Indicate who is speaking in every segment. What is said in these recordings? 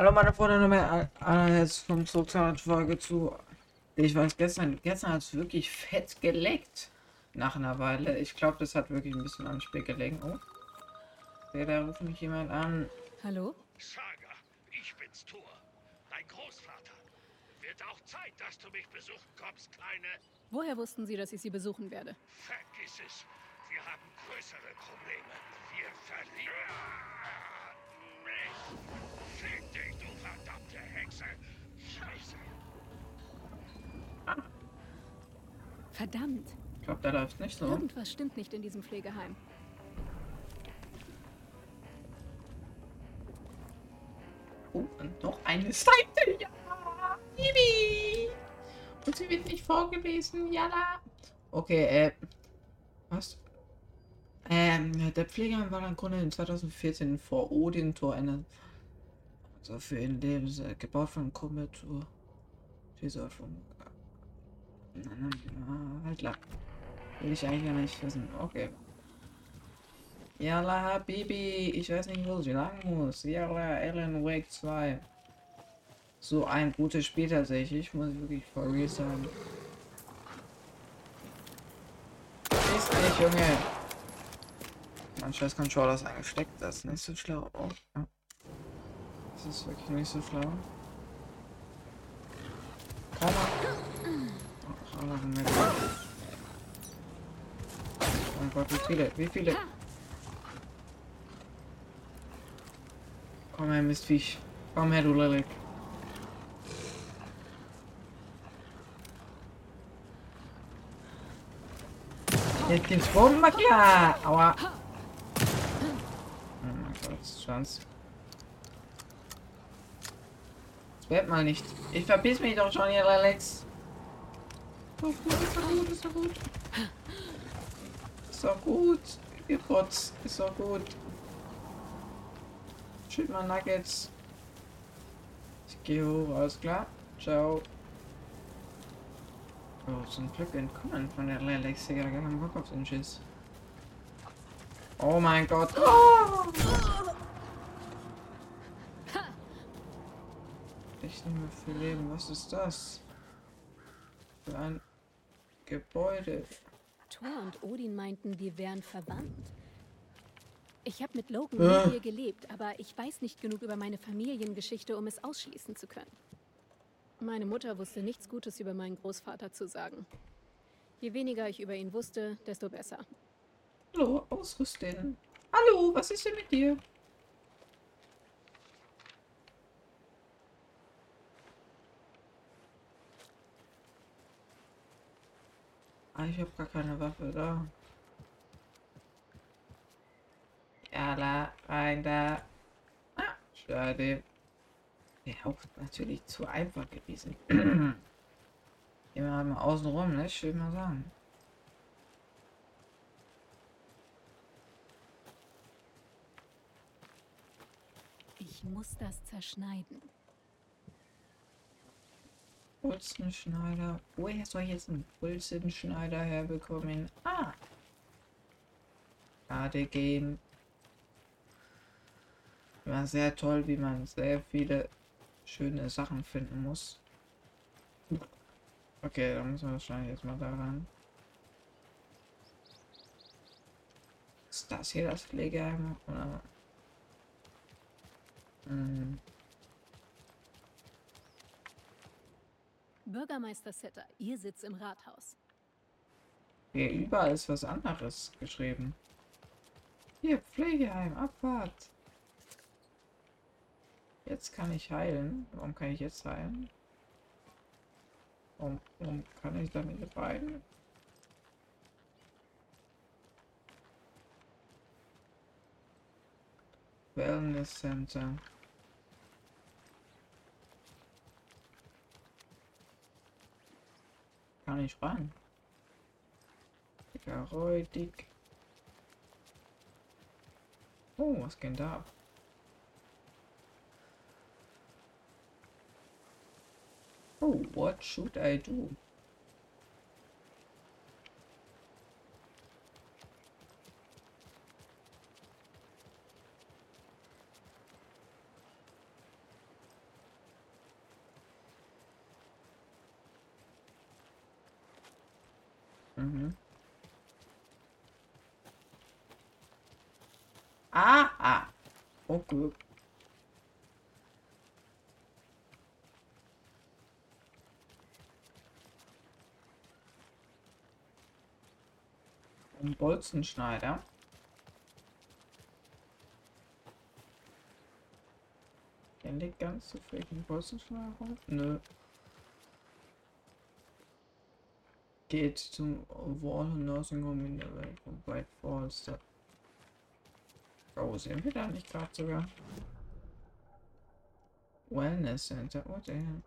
Speaker 1: Hallo meine Freunde, nochmal herzlich willkommen zurück zu einer Folge zu. Ich weiß, gestern, gestern hat es wirklich fett geleckt. Nach einer Weile. Ich glaube, das hat wirklich ein bisschen am Spiel gelegen. Oh. Der, da ruft mich jemand an.
Speaker 2: Hallo?
Speaker 3: Saga, ich bin's Thor. Dein Großvater. Wird auch Zeit, dass du mich besuchen kommst, Kleine.
Speaker 2: Woher wussten Sie, dass ich Sie besuchen werde?
Speaker 3: Vergiss es. Wir haben größere Probleme. Wir verlieren. Hexe. Scheiße.
Speaker 2: Verdammt!
Speaker 1: Ich glaube, da läuft nicht so.
Speaker 2: Irgendwas stimmt nicht in diesem Pflegeheim.
Speaker 1: Oh, und noch eine Seite. Ja, Bibi. Und sie wird nicht vorgelesen. Jalla. Okay, äh. Was? Ähm, der Pflegeheim war dann Grunde in 2014 vor Odin Tor eine. Also für ihn Lebens äh, gebaut von Kometur. Dieser von. Halt klar. Will ich eigentlich gar nicht wissen. Okay. Yalla, Habibi. Ich weiß nicht, wo sie lang muss. Yalla, Ellen Wake 2. So ein gutes Spiel tatsächlich, muss ich wirklich real sagen. Ist nicht, Junge. Mein scheiß Controller ist eingesteckt, das ist nicht so schlau. Oh, ja. Das ist wirklich nicht so schlau. Komm. Ach, alle sind weg. Oh mein Gott, wie viele? Wie viele? Komm her, Mistviech. Komm her, du Lillik. Jetzt gibt's Bomben, klar. Aua. Oh mein Gott, Schwanz. Wird mal nicht. Ich verpiss mich doch schon hier, Alex. Doch gut, ist doch gut, ist doch gut. Ist doch gut. Ihr Trotz, ist doch gut. Schütt mal Nuggets. Ich gehe hoch, alles klar. Ciao. Oh, zum Glück entkommen von der Lelex. Ich gar keinen Bock auf den Schiss. Oh mein Gott. Oh! Ich nicht mehr viel Leben. Was ist das? Für ein Gebäude.
Speaker 2: Thor und Odin meinten, wir wären verwandt. Ich habe mit Logan
Speaker 1: Äh.
Speaker 2: hier gelebt, aber ich weiß nicht genug über meine Familiengeschichte, um es ausschließen zu können. Meine Mutter wusste nichts Gutes über meinen Großvater zu sagen. Je weniger ich über ihn wusste, desto besser.
Speaker 1: Hallo, ausrüsten. Hallo, was ist denn mit dir? Ah, ich habe gar keine Waffe da. Ja, la, rein da. Ah, schade. Wäre auch natürlich zu einfach gewesen. Immer mal außen rum, ne? Ich mal sagen.
Speaker 2: Ich muss das zerschneiden.
Speaker 1: Pulsenschneider. Woher soll ich jetzt einen Pulsenschneider herbekommen? Ah. Gerade gehen. War sehr toll, wie man sehr viele schöne Sachen finden muss. Okay, dann müssen wir wahrscheinlich jetzt mal da ran. Ist das hier das Pflegeheim? Oder? Hm.
Speaker 2: Bürgermeister Setter, ihr Sitz im Rathaus.
Speaker 1: Hier überall ist was anderes geschrieben. Hier, Pflegeheim, Abfahrt. Jetzt kann ich heilen. Warum kann ich jetzt heilen? Warum, warum kann ich damit rein? Wellness Center. Kann ich rein? Dicker Räudig. Oh, was geht da ab? Oh, what should I do? Mhm. Ah, ah. Okay. Ein Bolzenschneider. Der liegt ganz zufällig ein Bolzenschneider rum? Nö. Geht zum Wall Nursing Home in der Welt von Falls. Da oh, sehen wir da nicht gerade sogar? Wellness Center, oh damn.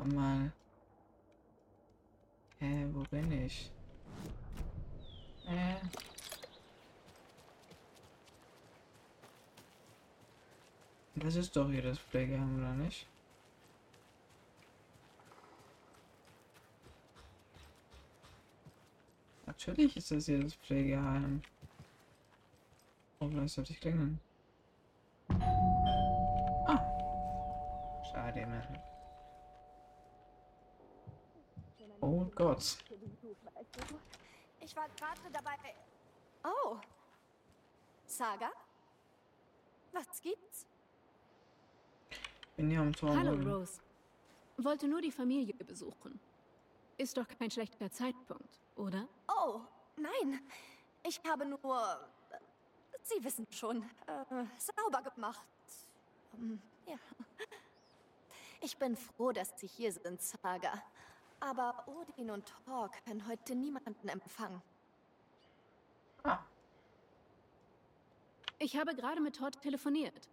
Speaker 1: Oh mal. Hä, wo bin ich? Äh. Das ist doch hier das Pflegeheim, oder nicht? Natürlich ist das hier das Pflegeheim. Oh, vielleicht sollte ich klingeln. Ah. Schade, Mann. Oh Gott.
Speaker 4: Ich war gerade dabei. Oh. Saga? Was gibt's?
Speaker 1: Bin hier am Tor.
Speaker 2: Hallo, Rose. Wollte nur die Familie besuchen. Ist doch kein schlechter Zeitpunkt, oder?
Speaker 4: Oh, nein. Ich habe nur. Sie wissen schon. Äh, sauber gemacht. Ähm, ja. Ich bin froh, dass Sie hier sind, Saga. Aber Odin und Thor können heute niemanden empfangen.
Speaker 1: Ah,
Speaker 2: Ich habe gerade mit Todd telefoniert.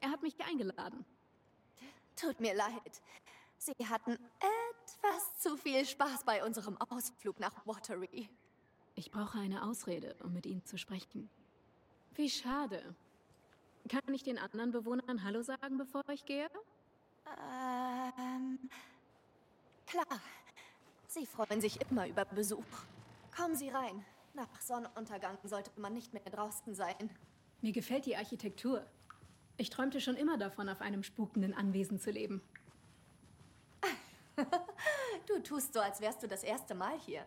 Speaker 2: Er hat mich eingeladen.
Speaker 4: Tut mir leid. Sie hatten etwas zu viel Spaß bei unserem Ausflug nach Watery.
Speaker 2: Ich brauche eine Ausrede, um mit ihm zu sprechen. Wie schade. Kann ich den anderen Bewohnern Hallo sagen, bevor ich gehe?
Speaker 4: Ähm. Klar. Sie freuen sich immer über Besuch. Kommen Sie rein. Nach Sonnenuntergang sollte man nicht mehr draußen sein.
Speaker 2: Mir gefällt die Architektur. Ich träumte schon immer davon, auf einem spukenden Anwesen zu leben.
Speaker 4: Du tust so, als wärst du das erste Mal hier.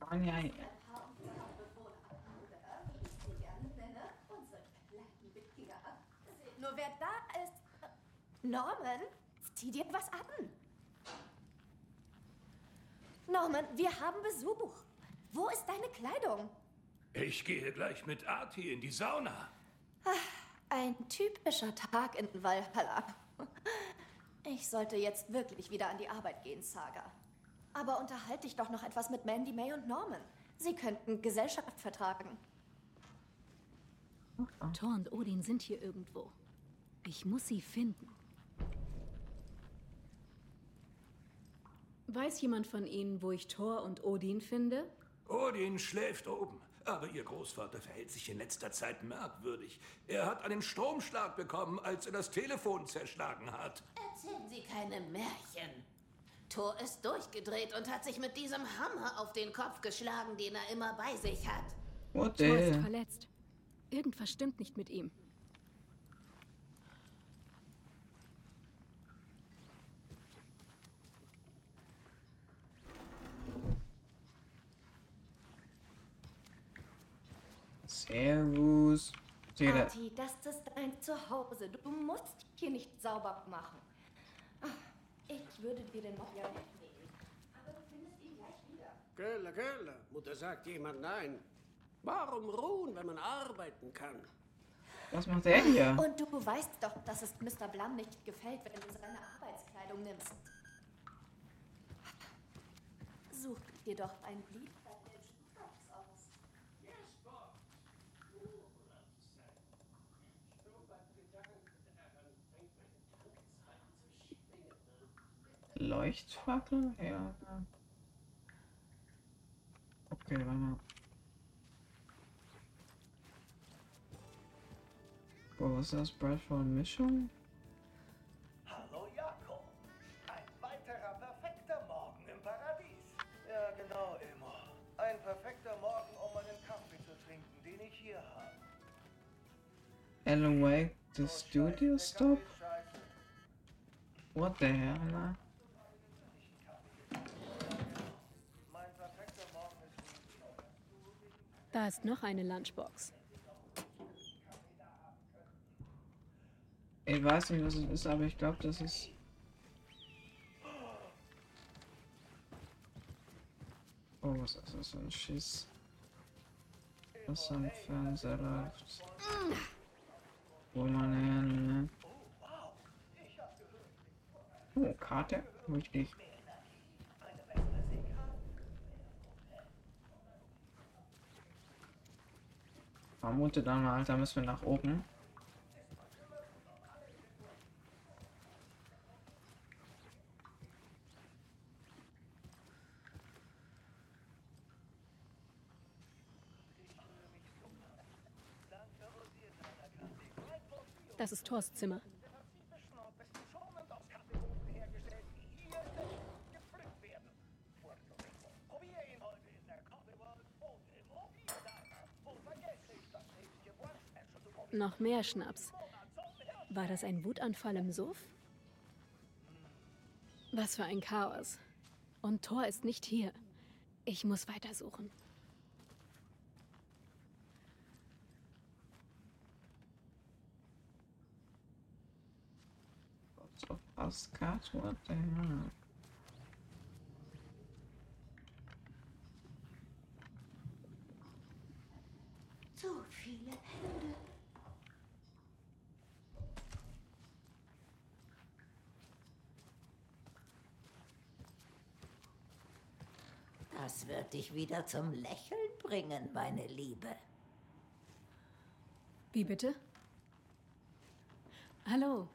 Speaker 1: Anja,
Speaker 4: Nur wer da ist. Norman, zieh dir was an. Norman, wir haben Besuch. Wo ist deine Kleidung?
Speaker 3: Ich gehe gleich mit Arti in die Sauna.
Speaker 4: Ein typischer Tag in Valhalla. Ich sollte jetzt wirklich wieder an die Arbeit gehen, Saga. Aber unterhalte dich doch noch etwas mit Mandy, May und Norman. Sie könnten Gesellschaft vertragen.
Speaker 2: Thor und Odin sind hier irgendwo. Ich muss sie finden. Weiß jemand von Ihnen, wo ich Thor und Odin finde?
Speaker 3: Odin schläft oben. Aber Ihr Großvater verhält sich in letzter Zeit merkwürdig. Er hat einen Stromschlag bekommen, als er das Telefon zerschlagen hat.
Speaker 5: Erzählen Sie keine Märchen. Thor ist durchgedreht und hat sich mit diesem Hammer auf den Kopf geschlagen, den er immer bei sich hat.
Speaker 1: what
Speaker 2: Thor ist
Speaker 1: the?
Speaker 2: verletzt. Irgendwas stimmt nicht mit ihm.
Speaker 1: Servus.
Speaker 4: Arti, das ist dein Zuhause. Du musst hier nicht sauber machen. Ich würde dir den noch ja wegnehmen. Aber du findest ihn gleich wieder.
Speaker 6: Kölle, Kölle. Mutter sagt jemand nein. Warum ruhen, wenn man arbeiten kann?
Speaker 1: Was macht er hier?
Speaker 4: Und du weißt doch, dass es Mr. Blum nicht gefällt, wenn du seine Arbeitskleidung nimmst. Such dir doch ein Lied bei den Schuhbox aus.
Speaker 1: Leuchtfackel? Ja. Okay, warte mal. Boah, was ist das? Bradford Mischung?
Speaker 7: Hallo Jakob. Ein weiterer perfekter Morgen im Paradies. Ja, genau, Elmo. Ein perfekter Morgen, um einen Kaffee zu trinken, den ich hier habe.
Speaker 1: Alan Wake, the
Speaker 7: Oh,
Speaker 1: studio stop? What the hell,
Speaker 2: Da ist noch eine Lunchbox.
Speaker 1: Ich weiß nicht, was es ist, aber ich glaube, das ist. Oh, was ist das für ein Schiss? Was am Fernseher läuft. Wo man hin, ne? Oh, Karte? Richtig. Vermute dann mal, da müssen wir nach oben.
Speaker 2: Das ist Thors Zimmer. Noch mehr Schnaps. War das ein Wutanfall im Suff? Was für ein Chaos. Und Thor ist nicht hier. Ich muss weitersuchen.
Speaker 1: So, Postcard, what the hell?
Speaker 5: So viele Hände. Das wird dich wieder zum Lächeln bringen, meine Liebe.
Speaker 2: Wie bitte? Hallo,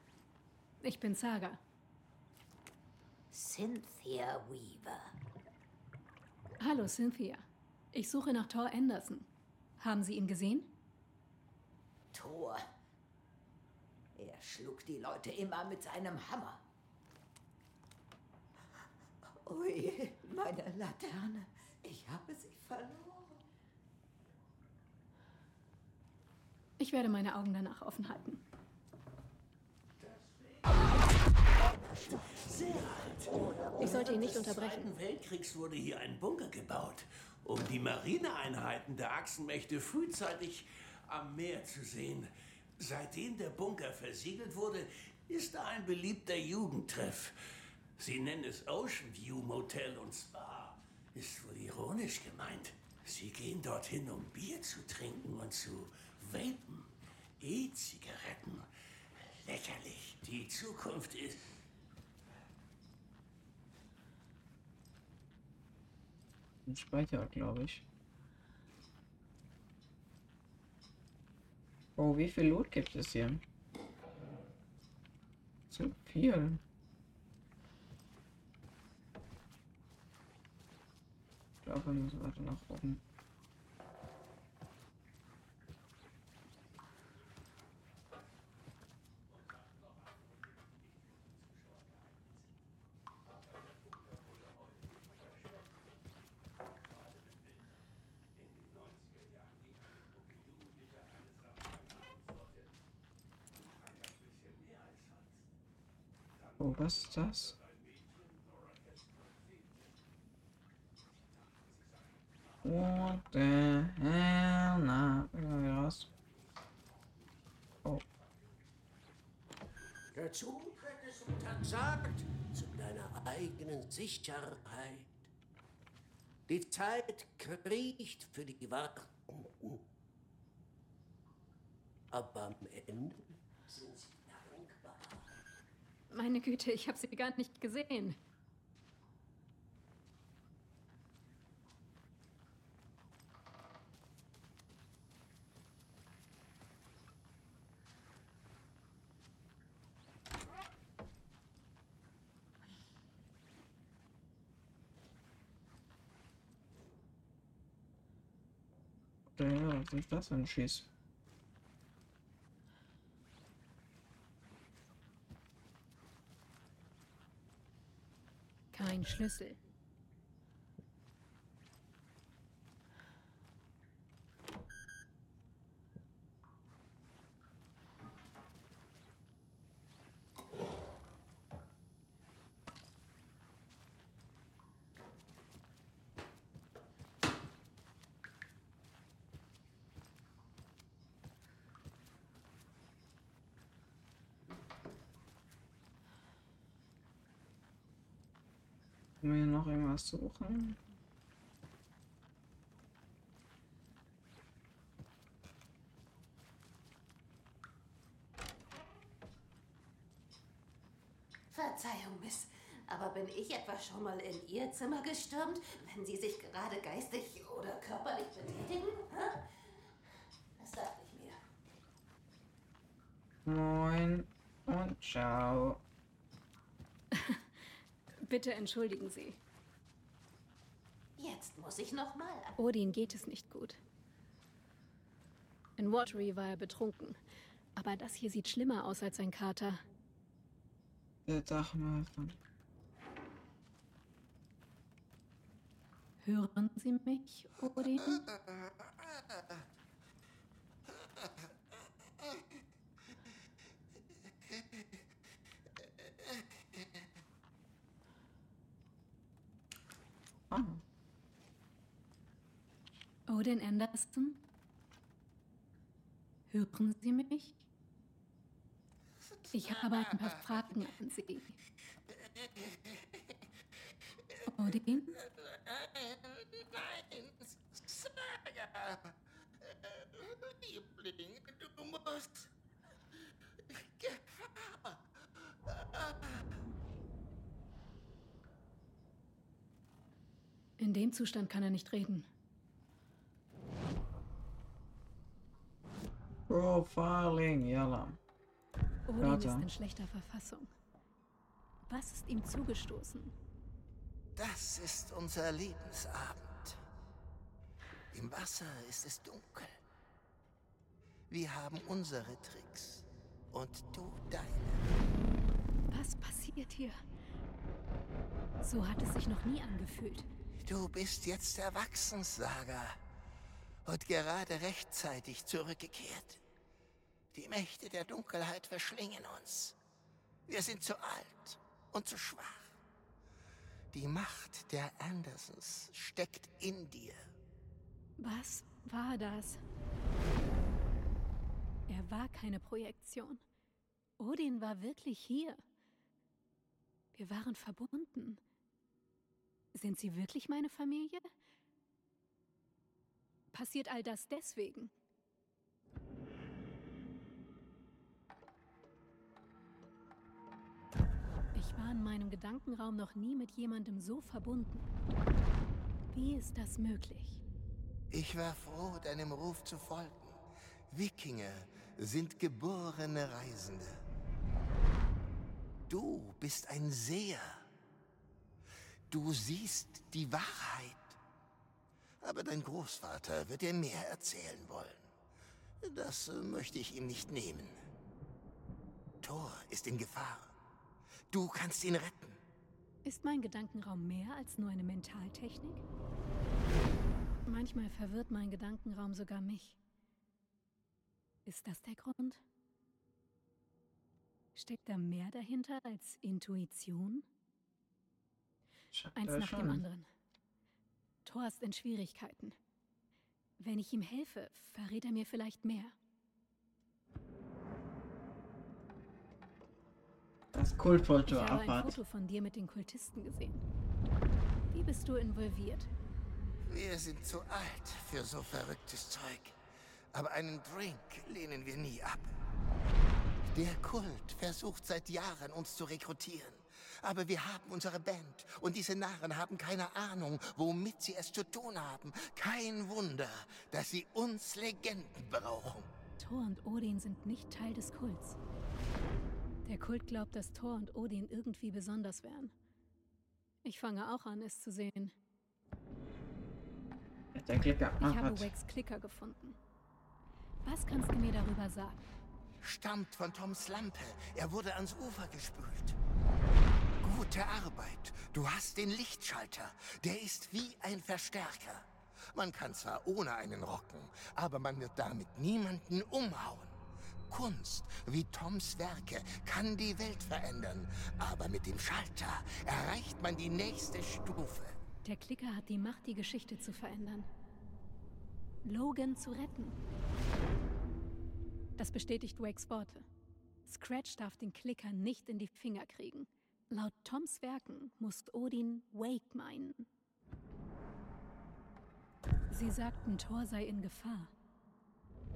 Speaker 2: ich bin Saga.
Speaker 5: Cynthia Weaver.
Speaker 2: Hallo, Cynthia. Ich suche nach Thor Anderson. Haben Sie ihn gesehen?
Speaker 5: Thor. Er schlug die Leute immer mit seinem Hammer. Ui, meine Laterne. Ich habe sie verloren.
Speaker 2: Ich werde meine Augen danach offen halten. Ich sollte ihn nicht unterbrechen.
Speaker 3: Zweiten Weltkriegs wurde hier ein Bunker gebaut, um die Marineeinheiten der Achsenmächte frühzeitig am Meer zu sehen. Seitdem der Bunker versiegelt wurde, ist da ein beliebter Jugendtreff. Sie nennen es Ocean View Motel und Spa. Ist wohl ironisch gemeint. Sie gehen dorthin, um Bier zu trinken und zu vapen. E-Zigaretten. Lächerlich. Die Zukunft ist.
Speaker 1: Ein Speicher, glaube ich. Oh, wie viel Loot gibt es hier? Zu viel. Glaube, wir müssen weiter nach oben. Oh, was ist das? What the hell? Na, raus. Oh,
Speaker 6: Dazu tritt es untersagt zu deiner eigenen Sicherheit. Die Zeit kriecht für die Wartenden. Aber am Ende sind sie dankbar.
Speaker 2: Meine Güte, ich habe sie gar nicht gesehen.
Speaker 1: Ja, was ist das denn ein Schieß?
Speaker 2: Kein Schlüssel.
Speaker 1: Können wir hier noch irgendwas suchen?
Speaker 5: Verzeihung, Miss. Aber bin ich etwa schon mal in Ihr Zimmer gestürmt, wenn Sie sich gerade geistig oder körperlich betätigen? Hä? Das dachte ich mir.
Speaker 1: Moin und ciao.
Speaker 2: Bitte entschuldigen Sie.
Speaker 5: Jetzt muss ich noch mal.
Speaker 2: Odin geht es nicht gut. In Watery war er betrunken. Aber das hier sieht schlimmer aus als ein Kater.
Speaker 1: Der Dachmörder.
Speaker 2: Hören Sie mich, Odin?
Speaker 1: Ah,
Speaker 2: Odin Anderson? Hören Sie mich? Ich habe ein paar Fragen an Sie. Odin?
Speaker 8: Nein, Saga. Liebling, du musst. Gefahr.
Speaker 2: In dem Zustand kann er nicht reden.
Speaker 1: Profiling, jalla.
Speaker 2: Odin ist in schlechter Verfassung. Was ist ihm zugestoßen?
Speaker 8: Das ist unser Lebensabend. Im Wasser ist es dunkel. Wir haben unsere Tricks und du deine.
Speaker 2: Was passiert hier? So hat es sich noch nie angefühlt.
Speaker 8: Du bist jetzt erwachsen, Saga. Und gerade rechtzeitig zurückgekehrt. Die Mächte der Dunkelheit verschlingen uns. Wir sind zu alt und zu schwach. Die Macht der Andersons steckt in dir.
Speaker 2: Was war das? Er war keine Projektion. Odin war wirklich hier. Wir waren verbunden. Sind Sie wirklich meine Familie? Passiert all das deswegen? Ich war in meinem Gedankenraum noch nie mit jemandem so verbunden. Wie ist das möglich?
Speaker 8: Ich war froh, deinem Ruf zu folgen. Wikinger sind geborene Reisende. Du bist ein Seher. Du siehst die Wahrheit. Aber dein Großvater wird dir mehr erzählen wollen. Das äh, möchte ich ihm nicht nehmen. Thor ist in Gefahr. Du kannst ihn retten.
Speaker 2: Ist mein Gedankenraum mehr als nur eine Mentaltechnik? Manchmal verwirrt mein Gedankenraum sogar mich. Ist das der Grund? Steckt da mehr dahinter als Intuition? Eins nach dem anderen. Thor ist in Schwierigkeiten. Wenn ich ihm helfe, verrät er mir vielleicht mehr.
Speaker 1: Das
Speaker 2: Ich
Speaker 1: Kultfoto
Speaker 2: habe ein. Foto von dir mit den Kultisten gesehen. Wie bist du involviert?
Speaker 8: Wir sind zu alt für so verrücktes Zeug. Aber einen Drink lehnen wir nie ab. Der Kult versucht seit Jahren, uns zu rekrutieren. Aber wir haben unsere Band und diese Narren haben keine Ahnung, womit sie es zu tun haben. Kein Wunder, dass sie uns Legenden brauchen.
Speaker 2: Thor und Odin sind nicht Teil des Kults. Der Kult glaubt, dass Thor und Odin irgendwie besonders wären. Ich fange auch an, es zu sehen.
Speaker 1: Der Klicker
Speaker 2: Ich habe. Wax Klicker gefunden. Was kannst du mir darüber sagen?
Speaker 8: Stammt von Toms Lampe. Er wurde ans Ufer gespült. Gut, Gute Arbeit. Du hast den Lichtschalter. Der ist wie ein Verstärker. Man kann zwar ohne einen rocken, aber man wird damit niemanden umhauen. Kunst, wie Toms Werke, kann die Welt verändern, aber mit dem Schalter erreicht man die nächste Stufe.
Speaker 2: Der Klicker hat die Macht, die Geschichte zu verändern. Logan zu retten. Das bestätigt Wakes Worte. Scratch darf den Klicker nicht in die Finger kriegen. Laut Toms Werken muss Odin Wake meinen. Sie sagten, Thor sei in Gefahr.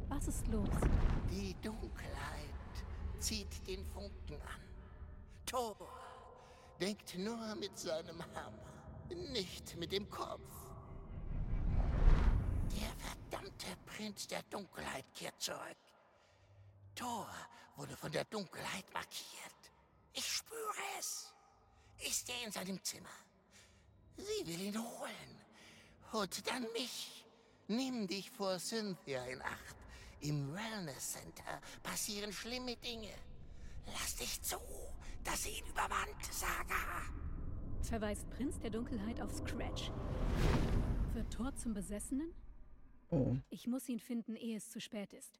Speaker 2: Was ist los?
Speaker 8: Die Dunkelheit zieht den Funken an. Thor denkt nur mit seinem Hammer, nicht mit dem Kopf. Der verdammte Prinz der Dunkelheit kehrt zurück. Thor wurde von der Dunkelheit markiert. Ich spüre es. Ist er in seinem Zimmer? Sie will ihn holen. Und dann mich. Nimm dich vor Cynthia in Acht. Im Wellness Center passieren schlimme Dinge. Lass dich zu, dass sie ihn übermannt, Saga.
Speaker 2: Verweist Prinz der Dunkelheit auf Scratch. Wird Thor zum Besessenen?
Speaker 1: Oh.
Speaker 2: Ich muss ihn finden, ehe es zu spät ist.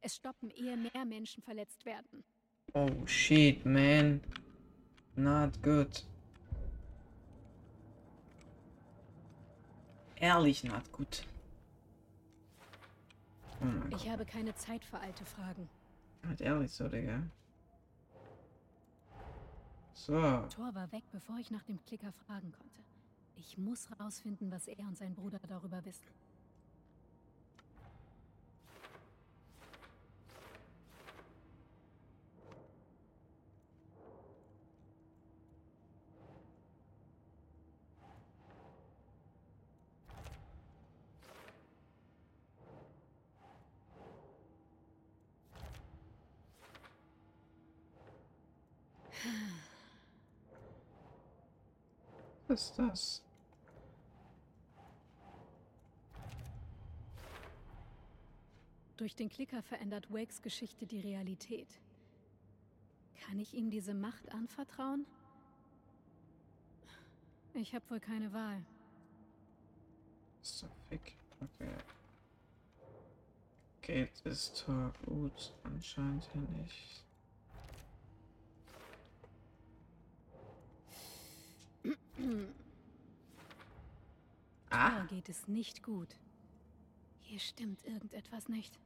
Speaker 2: Es stoppen, ehe mehr Menschen verletzt werden.
Speaker 1: Oh shit, man. Not good. Ehrlich not gut. Oh
Speaker 2: Ich habe keine Zeit für alte Fragen.
Speaker 1: Halt ehrlich so, Digga. So.
Speaker 2: Thor war weg, bevor ich nach dem Klicker fragen konnte. Ich muss rausfinden, was er und sein Bruder darüber wissen.
Speaker 1: Ist das?
Speaker 2: Durch den Klicker verändert Wakes Geschichte die Realität. Kann ich ihm diese Macht anvertrauen? Ich habe wohl keine Wahl.
Speaker 1: So fick. Okay. Geht es Tor gut? Anscheinend hier nicht.
Speaker 2: Ah.
Speaker 1: Ah,
Speaker 2: geht es nicht gut. Hier stimmt irgendetwas nicht.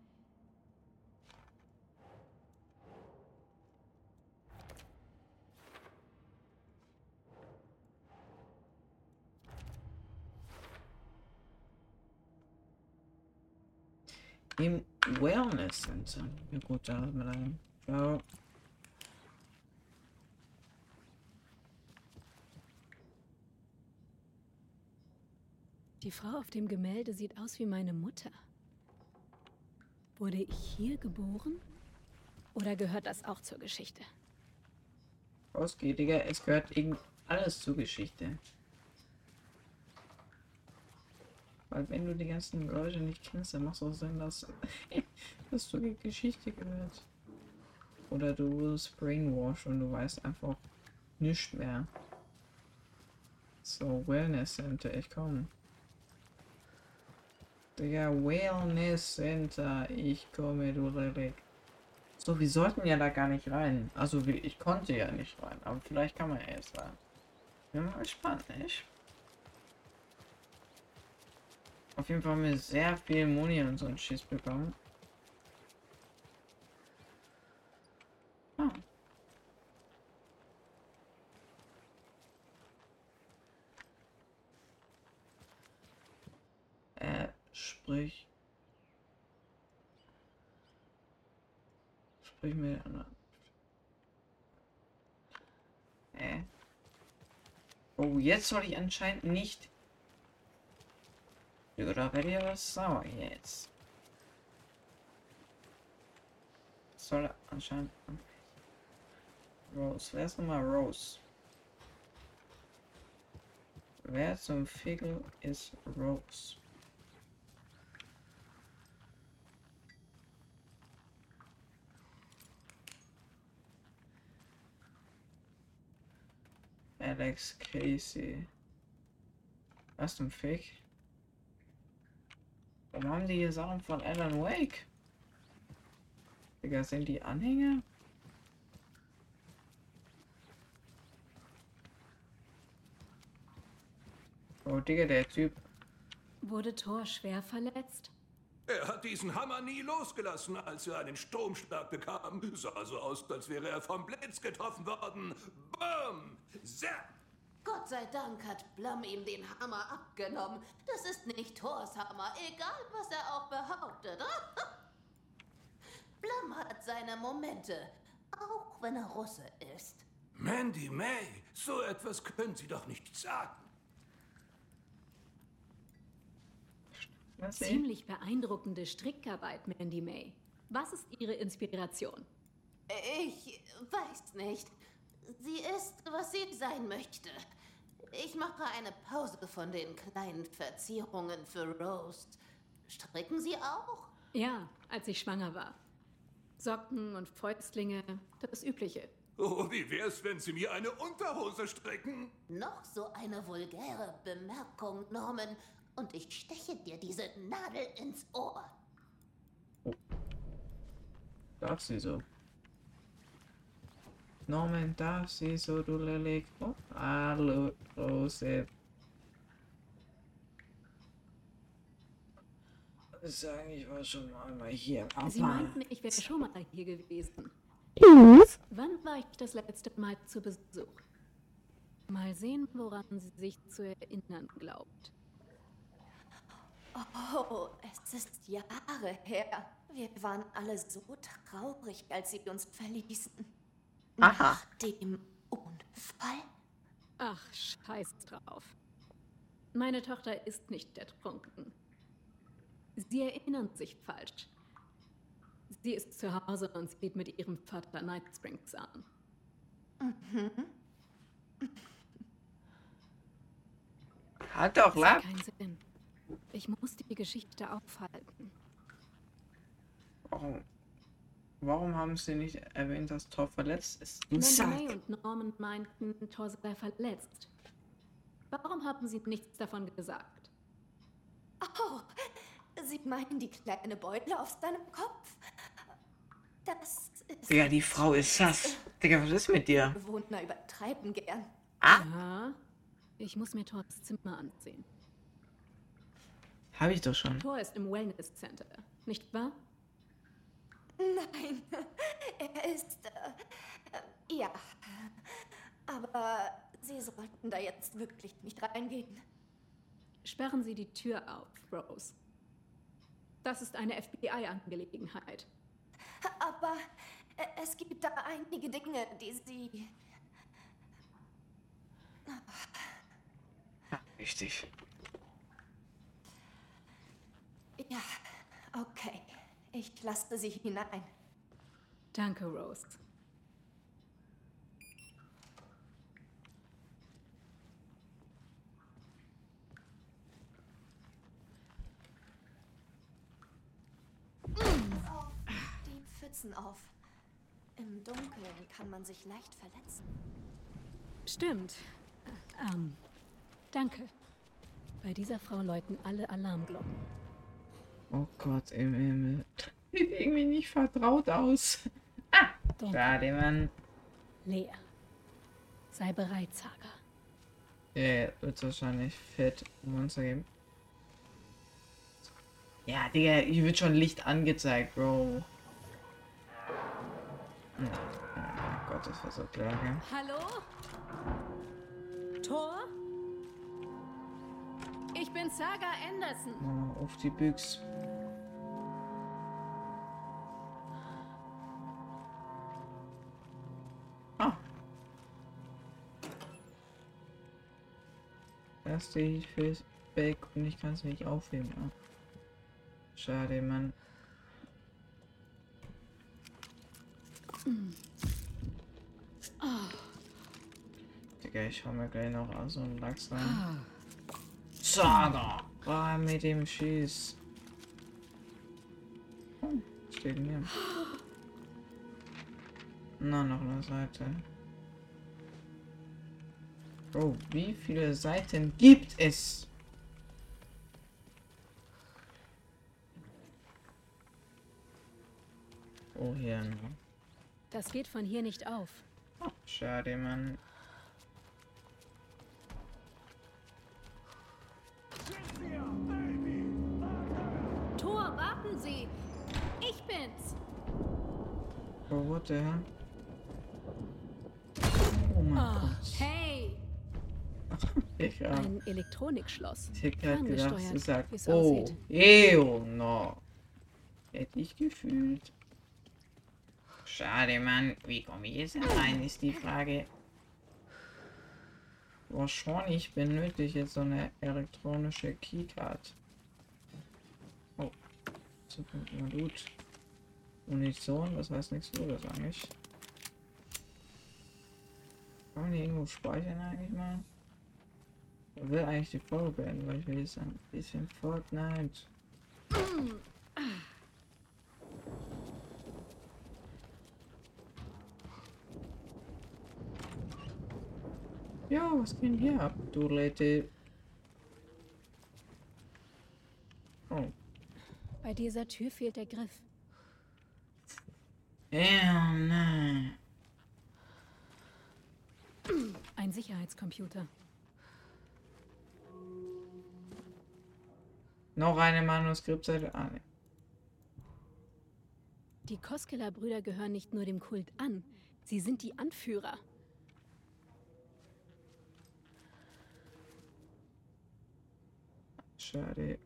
Speaker 1: im Wellness Center. Ja gut, da hat man dann. Ciao.
Speaker 2: Die Frau auf dem Gemälde sieht aus wie meine Mutter. Wurde ich hier geboren? Oder gehört das auch zur Geschichte?
Speaker 1: Ausgeht, Digga. Es gehört irgend alles zur Geschichte. Weil wenn du die ganzen Leute nicht kennst, dann macht es auch Sinn, dass, dass du Geschichte gehört. Oder du wurdest brainwashed und du weißt einfach nichts mehr. So, Wellness Center, ich komm. Digga, Wellness Center, ich komme, du Relikt. So, wir sollten ja da gar nicht rein. Also, ich konnte ja nicht rein, aber vielleicht kann man ja jetzt rein. Bin mal gespannt, nicht? Auf jeden Fall haben wir sehr viel Moni und so einen Schiss bekommen. Ah. Äh, sprich. Sprich den anderen. Äh. Oh, jetzt soll ich anscheinend nicht oder werde ich was sauer jetzt? Soll anscheinend. Rose. Wer ist nochmal Rose? Wer zum Figgel ist Rose? Alex Casey. Was zum Fake? Warum haben die hier Sachen von Alan Wake? Digga, sind die Anhänger? Oh, Digga, der Typ.
Speaker 2: Wurde Thor schwer verletzt?
Speaker 3: Er hat diesen Hammer nie losgelassen, als er einen Stromschlag bekam. Sah so aus, als wäre er vom Blitz getroffen worden. Bam! Zap!
Speaker 5: Gott sei Dank hat Blum ihm den Hammer abgenommen. Das ist nicht Thors Hammer, egal was er auch behauptet. Blum hat seine Momente, auch wenn er Russe ist.
Speaker 3: Mandy May, so etwas können Sie doch nicht sagen.
Speaker 1: Was denn?
Speaker 2: Ziemlich beeindruckende Strickarbeit, Mandy May. Was ist Ihre Inspiration?
Speaker 5: Ich weiß nicht. Sie ist, was sie sein möchte. Ich mache eine Pause von den kleinen Verzierungen für Roast. Stricken Sie auch?
Speaker 2: Ja, als ich schwanger war. Socken und Fäustlinge, das Übliche.
Speaker 3: Oh, wie wär's, wenn Sie mir eine Unterhose stricken?
Speaker 5: Noch so eine vulgäre Bemerkung, Norman, und ich steche dir diese Nadel ins Ohr.
Speaker 1: Darf sie so? Norman, darf sie so, du Lillig? Oh, hallo, Rose. Sagen, ich war schon mal hier.
Speaker 2: Sie
Speaker 1: Aber
Speaker 2: meinten, ich wäre schon mal hier gewesen. Wann war ich das letzte Mal zu Besuch? Mal sehen, woran sie sich zu erinnern glaubt.
Speaker 4: Oh, es ist Jahre her. Wir waren alle so traurig, als sie uns verließen.
Speaker 1: Aha.
Speaker 4: Nach dem Unfall?
Speaker 2: Ach, scheiß drauf. Meine Tochter ist nicht ertrunken. Sie erinnern sich falsch. Sie ist zu Hause und sieht mit ihrem Vater Night Springs an.
Speaker 1: hat doch
Speaker 2: Das hat keinen Sinn. Ich muss die Geschichte aufhalten.
Speaker 1: Warum? Warum haben sie nicht erwähnt, dass Thor verletzt ist?
Speaker 2: May und Norman meinten, Thor sei verletzt. Warum haben sie nichts davon gesagt?
Speaker 4: Oh, Sie meinen die kleine Beule auf seinem Kopf? Das ist...
Speaker 1: Digga, die Frau ist sass. Digga, was ist mit dir?
Speaker 4: Bewohner übertreiben gern.
Speaker 2: Ja, ich muss mir Thors Zimmer ansehen.
Speaker 1: Hab ich doch schon.
Speaker 2: Thor ist im Wellness Center, nicht wahr?
Speaker 4: Nein, er ist... Äh, ja. Aber Sie sollten da jetzt wirklich nicht reingehen.
Speaker 2: Sperren Sie die Tür auf, Rose. Das ist eine FBI-Angelegenheit.
Speaker 4: Aber äh, es gibt da einige Dinge, die Sie...
Speaker 1: Richtig.
Speaker 4: Ja, okay. Ich lasse Sie hinein.
Speaker 2: Danke, Rose.
Speaker 4: Auf die Pfützen auf. Im Dunkeln kann man sich leicht verletzen.
Speaker 2: Stimmt. Ähm, danke. Bei dieser Frau läuten alle Alarmglocken.
Speaker 1: Oh Gott im Himmel. Sieht irgendwie nicht vertraut aus. Ah,
Speaker 2: Danke.
Speaker 1: Schade, Mann.
Speaker 2: Lea. Sei bereit, Saga.
Speaker 1: Ja, wird wahrscheinlich fett Monster geben. Ja, Digga, hier wird schon Licht angezeigt, Bro. Oh, oh Gott, das war so klar, gell?
Speaker 2: Hallo? Thor? Ich bin Saga Anderson.
Speaker 1: Oh, auf die Büchs. Ah. Erste Hilfe ist weg und ich kann es nicht aufheben. Ah. Schade, Mann. Digga, ich hau mir gleich noch so einen Lachs rein. Saga! Ah, mit dem Schieß. Oh, steht hier? Na, noch eine Seite. Oh, wie viele Seiten gibt es? Oh, hier. Ne?
Speaker 2: Das geht von hier nicht auf.
Speaker 1: Oh, schade, Mann. The hell? Oh mein
Speaker 2: Oh,
Speaker 1: Gott.
Speaker 2: hey!
Speaker 1: Ich hab,
Speaker 2: Ein Elektronikschloss.
Speaker 1: ich hab grad gedacht, sie sagt, oh, ew, no. Hätte ich gefühlt. Schade, Mann. Wie komme ich jetzt rein, ist die Frage. Wahrscheinlich benötige jetzt so eine elektronische Keycard. Oh. So kommt mal gut. Munition, das heißt nichts Gutes eigentlich. Kann man die irgendwo speichern eigentlich mal? Ich will eigentlich die Folge beenden, weil ich will jetzt ein bisschen Fortnite. Ja, was geht hier ab, du Leute? Oh.
Speaker 2: Bei dieser Tür fehlt der Griff. Ein Sicherheitscomputer.
Speaker 1: Noch eine Manuskriptseite. Ah, ne.
Speaker 2: Die Koskela-Brüder gehören nicht nur dem Kult an, sie sind die Anführer.
Speaker 1: Schade.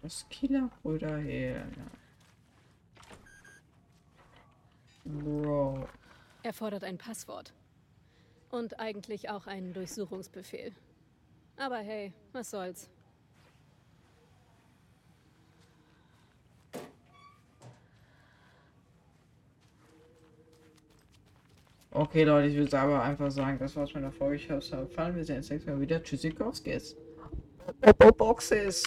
Speaker 1: Koskila Brüder her. Bro.
Speaker 2: Er fordert ein Passwort. Und eigentlich auch einen Durchsuchungsbefehl. Aber hey, was soll's.
Speaker 1: Okay, Leute, ich würde aber einfach sagen, das war's mit der Folge. Ich hoffe, es hat gefallen. Wir sehen uns nächstes Mal wieder. Tschüssikowskis. Boxes.